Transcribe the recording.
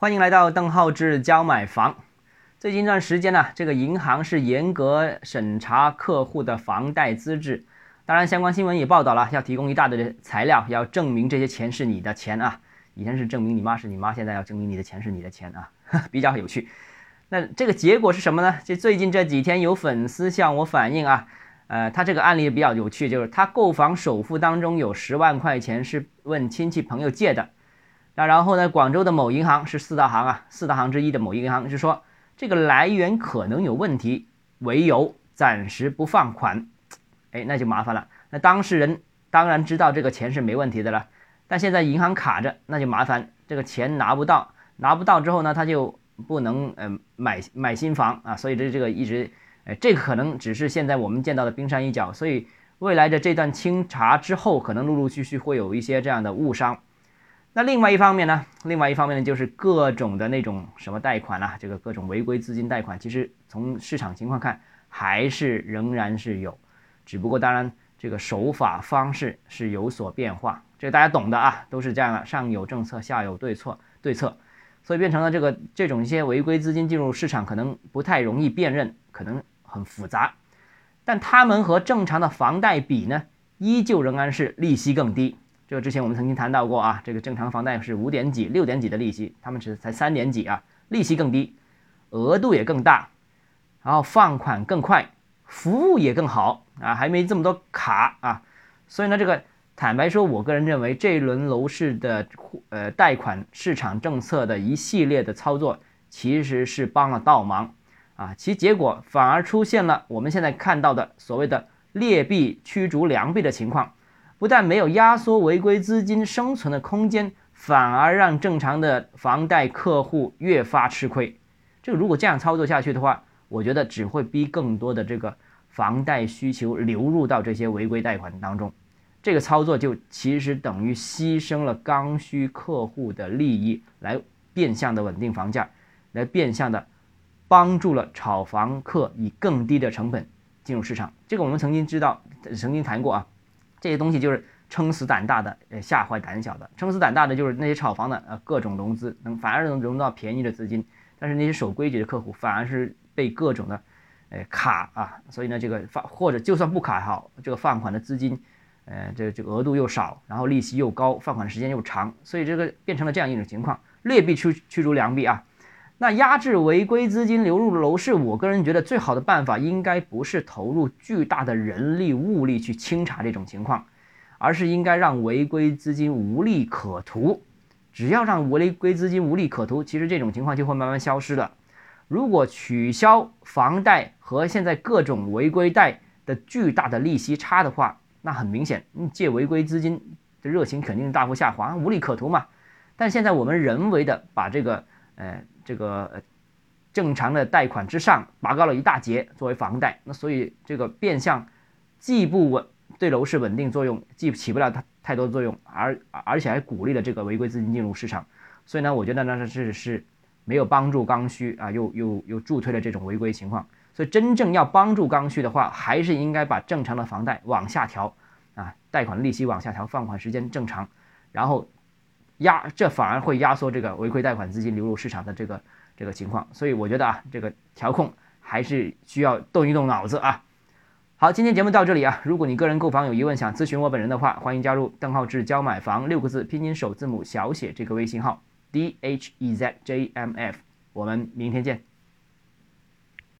欢迎来到邓浩志教买房。最近一段时间呢，这个银行是严格审查客户的房贷资质，当然相关新闻也报道了，要提供一大堆的材料，要证明这些钱是你的钱啊。以前是证明你妈是你妈，现在要证明你的钱是你的钱啊，比较有趣。那这个结果是什么呢？就最近这几天有粉丝向我反映啊，呃，他这个案例比较有趣，就是他购房首付当中有十万块钱是问亲戚朋友借的。那然后呢？广州的某银行是四大行啊，四大行之一的某银行是说这个来源可能有问题，为由暂时不放款。哎，那就麻烦了。那当事人当然知道这个钱是没问题的了，但现在银行卡着，那就麻烦，这个钱拿不到，拿不到之后呢，他就不能呃买买新房啊。所以这这个一直，哎，这个可能只是现在我们见到的冰山一角。所以未来的这段清查之后，可能陆陆续续会有一些这样的误伤。那另外一方面呢？另外一方面呢，就是各种的那种什么贷款啊，这个各种违规资金贷款，其实从市场情况看，还是仍然是有，只不过当然这个手法方式是有所变化，这大家懂的啊，都是这样的，上有政策，下有对策对策，所以变成了这个这种一些违规资金进入市场，可能不太容易辨认，可能很复杂，但他们和正常的房贷比呢，依旧仍然是利息更低。这之前我们曾经谈到过啊，这个正常房贷是五点几、六点几的利息，他们只才三点几啊，利息更低，额度也更大，然后放款更快，服务也更好啊，还没这么多卡啊，所以呢，这个坦白说，我个人认为这一轮楼市的呃贷款市场政策的一系列的操作，其实是帮了倒忙啊，其结果反而出现了我们现在看到的所谓的劣币驱逐良币的情况。不但没有压缩违规资金生存的空间，反而让正常的房贷客户越发吃亏。这个如果这样操作下去的话，我觉得只会逼更多的这个房贷需求流入到这些违规贷款当中。这个操作就其实等于牺牲了刚需客户的利益，来变相的稳定房价，来变相的帮助了炒房客以更低的成本进入市场。这个我们曾经知道，曾经谈过啊。这些东西就是撑死胆大的，呃，吓坏胆小的。撑死胆大的就是那些炒房的，呃，各种融资能反而能融到便宜的资金，但是那些守规矩的客户反而是被各种的，呃，卡啊。所以呢，这个放或者就算不卡好，这个放款的资金，呃，这这额度又少，然后利息又高，放款时间又长，所以这个变成了这样一种情况，劣币驱驱逐良币啊。那压制违规资金流入楼市，我个人觉得最好的办法应该不是投入巨大的人力物力去清查这种情况，而是应该让违规资金无利可图。只要让违规资金无利可图，其实这种情况就会慢慢消失了。如果取消房贷和现在各种违规贷的巨大的利息差的话，那很明显，借违规资金的热情肯定大幅下滑，无利可图嘛。但现在我们人为的把这个，呃。这个正常的贷款之上拔高了一大截作为房贷，那所以这个变相既不稳对楼市稳定作用，既起不了太太多作用，而而且还鼓励了这个违规资金进入市场，所以呢，我觉得呢是是没有帮助刚需啊，又又又助推了这种违规情况。所以真正要帮助刚需的话，还是应该把正常的房贷往下调啊，贷款利息往下调，放款时间正常，然后。压这反而会压缩这个违规贷款资金流入市场的这个这个情况，所以我觉得啊，这个调控还是需要动一动脑子啊。好，今天节目到这里啊，如果你个人购房有疑问想咨询我本人的话，欢迎加入邓浩志教买房六个字拼音首字母小写这个微信号 d h e z j m f，我们明天见。